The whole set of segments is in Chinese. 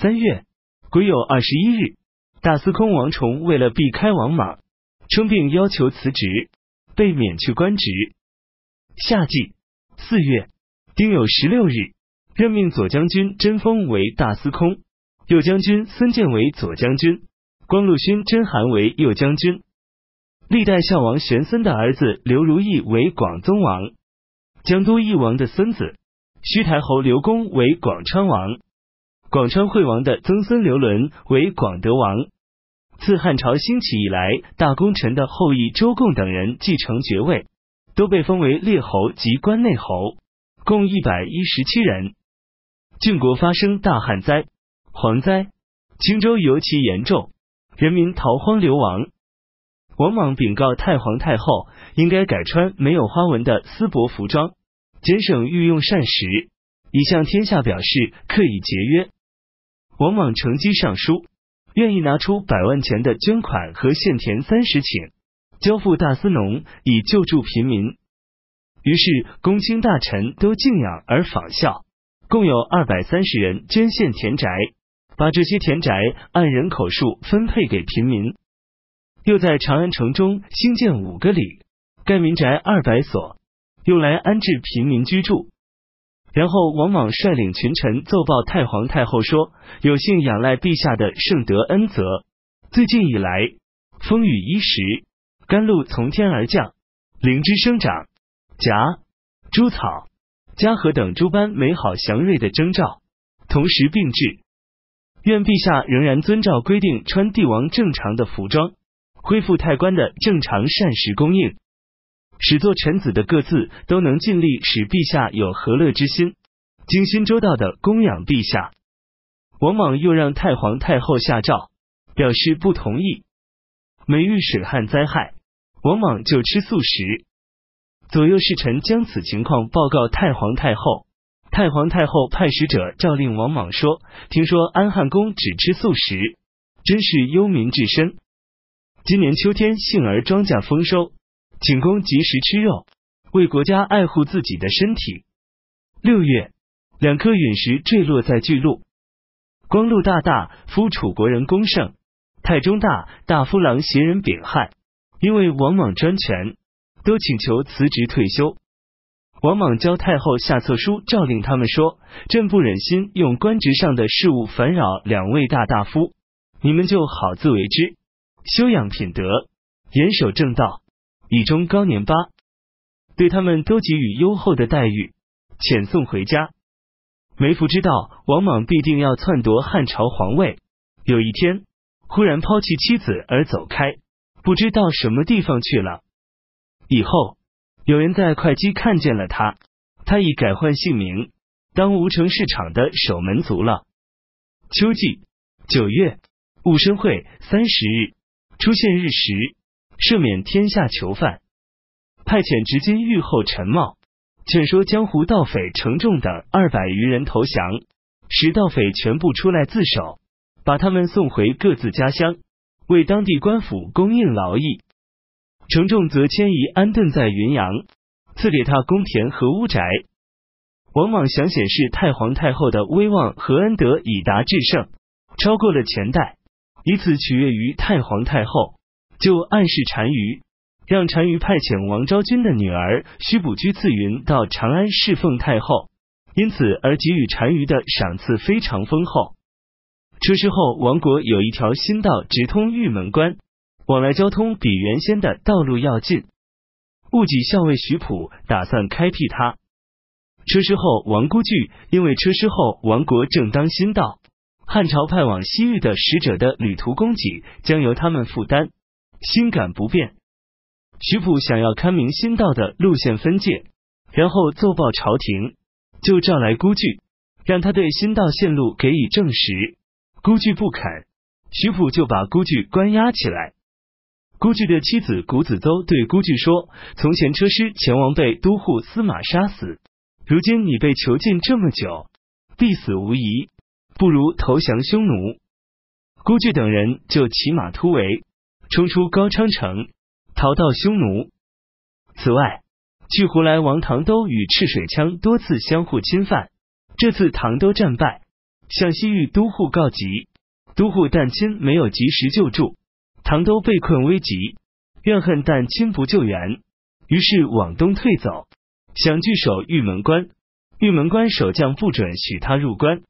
三月癸酉二十一日，大司空王崇为了避开王莽，称病要求辞职，被免去官职。夏季四月丁酉十六日，任命左将军甄丰为大司空，右将军孙建为左将军，光禄勋甄邯为右将军。历代孝王玄孙的儿子刘如意为广宗王，江都义王的孙子虚台侯刘公为广昌王，广昌惠王的曾孙刘伦为广德王。自汉朝兴起以来，大功臣的后裔周贡等人继承爵位。都被封为列侯及关内侯，共一百一十七人。郡国发生大旱灾、蝗灾，青州尤其严重，人民逃荒流亡。王莽禀告太皇太后，应该改穿没有花纹的丝帛服装，节省御用膳食，以向天下表示刻意节约。王莽乘机上书，愿意拿出百万钱的捐款和现田三十顷。交付大司农以救助贫民，于是公卿大臣都敬仰而仿效，共有二百三十人捐献田宅，把这些田宅按人口数分配给贫民。又在长安城中兴建五个里，盖民宅二百所，用来安置贫民居住。然后王莽率领群臣奏报太皇太后说：“有幸仰赖陛下的圣德恩泽，最近以来风雨衣食。”甘露从天而降，灵芝生长，荚、诸草、嘉禾等诸般美好祥瑞的征兆，同时并至。愿陛下仍然遵照规定穿帝王正常的服装，恢复太官的正常膳食供应，使做臣子的各自都能尽力使陛下有和乐之心，精心周到的供养陛下。王莽又让太皇太后下诏，表示不同意。每遇水旱灾害。王莽就吃素食，左右侍臣将此情况报告太皇太后。太皇太后派使者诏令王莽说：“听说安汉公只吃素食，真是忧民至深。今年秋天杏儿庄稼丰收，请公及时吃肉，为国家爱护自己的身体。”六月，两颗陨石坠落在巨鹿。光禄大大夫楚国人公胜，太中大大夫郎协人秉汉。因为王莽专权，都请求辞职退休。王莽教太后下策书，诏令他们说：“朕不忍心用官职上的事务烦扰两位大大夫，你们就好自为之，修养品德，严守正道，以终高年八。对他们都给予优厚的待遇，遣送回家。”梅福知道王莽必定要篡夺汉朝皇位，有一天忽然抛弃妻子而走开。不知道什么地方去了。以后有人在会稽看见了他，他已改换姓名，当吴城市场的守门族了。秋季九月戊申会三十日，出现日食，赦免天下囚犯，派遣执金御后陈茂，劝说江湖盗匪程仲等二百余人投降，使盗匪全部出来自首，把他们送回各自家乡。为当地官府供应劳役，程仲则迁移安顿在云阳，赐给他宫田和屋宅。王莽想显示太皇太后的威望和恩德以达至圣，超过了前代，以此取悦于太皇太后，就暗示单于，让单于派遣王昭君的女儿须卜居次云到长安侍奉太后，因此而给予单于的赏赐非常丰厚。车师后，王国有一条新道直通玉门关，往来交通比原先的道路要近。戊己校尉徐普打算开辟它。车师后王孤据因为车师后王国正当新道，汉朝派往西域的使者的旅途供给将由他们负担，心感不便。徐普想要勘明新道的路线分界，然后奏报朝廷，就召来孤据，让他对新道线路给予证实。孤据不肯，徐普就把孤据关押起来。孤据的妻子谷子邹对孤据说：“从前车师前王被都护司马杀死，如今你被囚禁这么久，必死无疑，不如投降匈奴。”孤据等人就骑马突围，冲出高昌城，逃到匈奴。此外，据胡来王唐都与赤水羌多次相互侵犯，这次唐都战败。向西域都护告急，都护但亲没有及时救助，唐都被困危急，怨恨但亲不救援，于是往东退走，想据守玉门关。玉门关守将不准许他入关，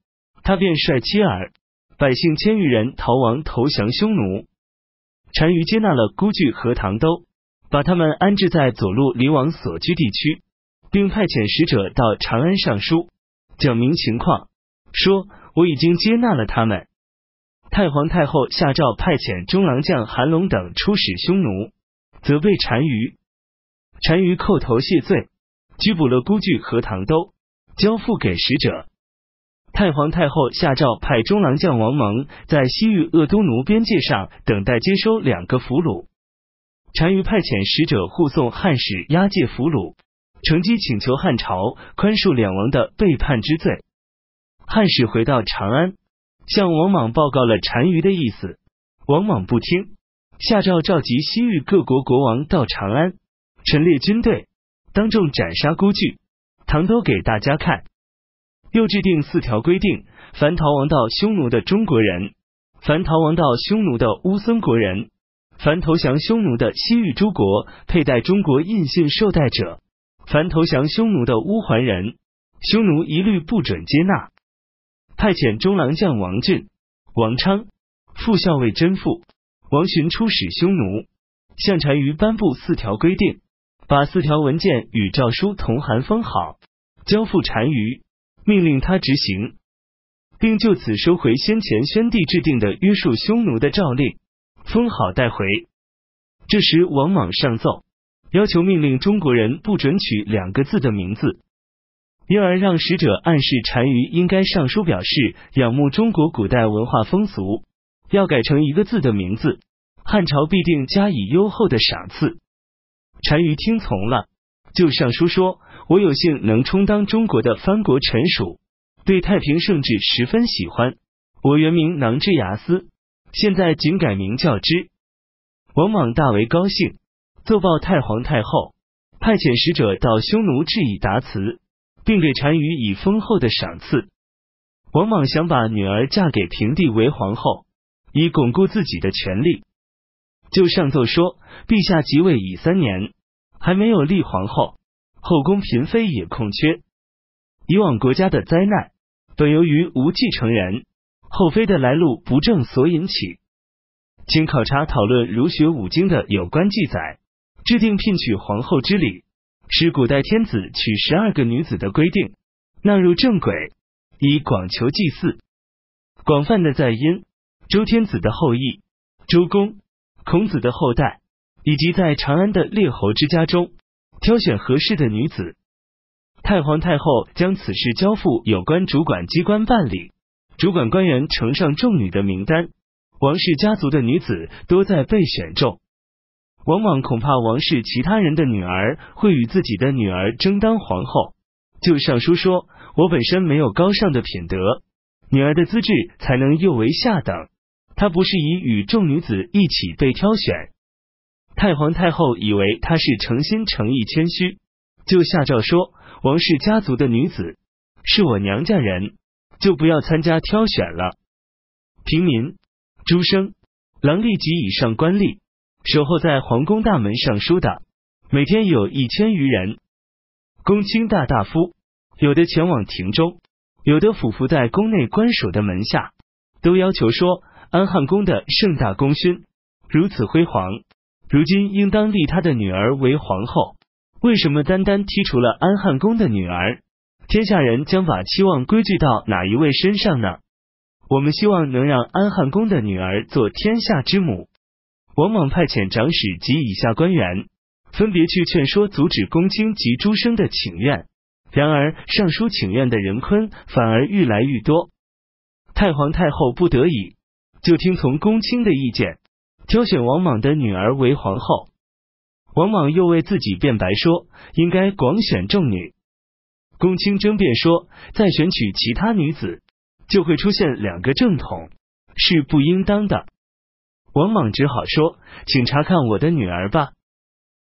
他便率妻儿、百姓千余人逃亡投降匈奴。单于接纳了孤据和唐都，把他们安置在左路离王所居地区，并派遣使者到长安上书，讲明情况，说我已经接纳了他们。太皇太后下诏派遣中郎将韩龙等出使匈奴，责备单于。单于叩头谢罪，拘捕了孤据和唐都。交付给使者，太皇太后下诏派中郎将王蒙在西域鄂都奴边界上等待接收两个俘虏。单于派遣使者护送汉使押解俘虏，乘机请求汉朝宽恕两王的背叛之罪。汉使回到长安，向王莽报告了单于的意思。王莽不听，下诏召集西域各国国王到长安，陈列军队，当众斩杀孤据。唐都给大家看，又制定四条规定：凡逃亡到匈奴的中国人，凡逃亡到匈奴的乌孙国人，凡投降匈奴的西域诸国佩戴中国印信受戴者，凡投降匈奴的乌桓人，匈奴一律不准接纳。派遣中郎将王俊、王昌、副校尉甄父、王寻出使匈奴，向单于颁布四条规定。把四条文件与诏书同函封好，交付单于，命令他执行，并就此收回先前宣帝制定的约束匈奴的诏令，封好带回。这时王莽上奏，要求命令中国人不准取两个字的名字，因而让使者暗示单于应该上书表示仰慕中国古代文化风俗，要改成一个字的名字，汉朝必定加以优厚的赏赐。单于听从了，就上书说：“我有幸能充当中国的藩国臣属，对太平盛治十分喜欢。我原名囊之牙斯，现在仅改名叫之。”王莽大为高兴，奏报太皇太后，派遣使者到匈奴致以答辞，并给单于以丰厚的赏赐。王莽想把女儿嫁给平帝为皇后，以巩固自己的权力。就上奏说，陛下即位已三年，还没有立皇后，后宫嫔妃也空缺。以往国家的灾难，本由于无继承人，后妃的来路不正所引起。经考察讨论儒学五经的有关记载，制定聘娶皇后之礼，是古代天子娶十二个女子的规定纳入正轨，以广求祭祀。广泛的在殷周天子的后裔，周公。孔子的后代，以及在长安的列侯之家中挑选合适的女子，太皇太后将此事交付有关主管机关办理，主管官员呈上众女的名单，王氏家族的女子多在被选中。王莽恐怕王氏其他人的女儿会与自己的女儿争当皇后，就上书说：“我本身没有高尚的品德，女儿的资质才能又为下等。”她不是以与众女子一起被挑选，太皇太后以为他是诚心诚意谦虚，就下诏说：王氏家族的女子是我娘家人，就不要参加挑选了。平民、诸生、郎吏及以上官吏，守候在皇宫大门上书的，每天有一千余人。公卿大大夫，有的前往庭中，有的俯伏在宫内官署的门下，都要求说。安汉宫的盛大功勋如此辉煌，如今应当立他的女儿为皇后。为什么单单剔除了安汉宫的女儿？天下人将把期望归聚到哪一位身上呢？我们希望能让安汉宫的女儿做天下之母。王莽派遣长史及以下官员，分别去劝说阻止公卿及诸生的请愿。然而上书请愿的人坤反而愈来愈多。太皇太后不得已。就听从公卿的意见，挑选王莽的女儿为皇后。王莽又为自己辩白说，应该广选众女。公卿争辩说，再选取其他女子，就会出现两个正统，是不应当的。王莽只好说，请查看我的女儿吧。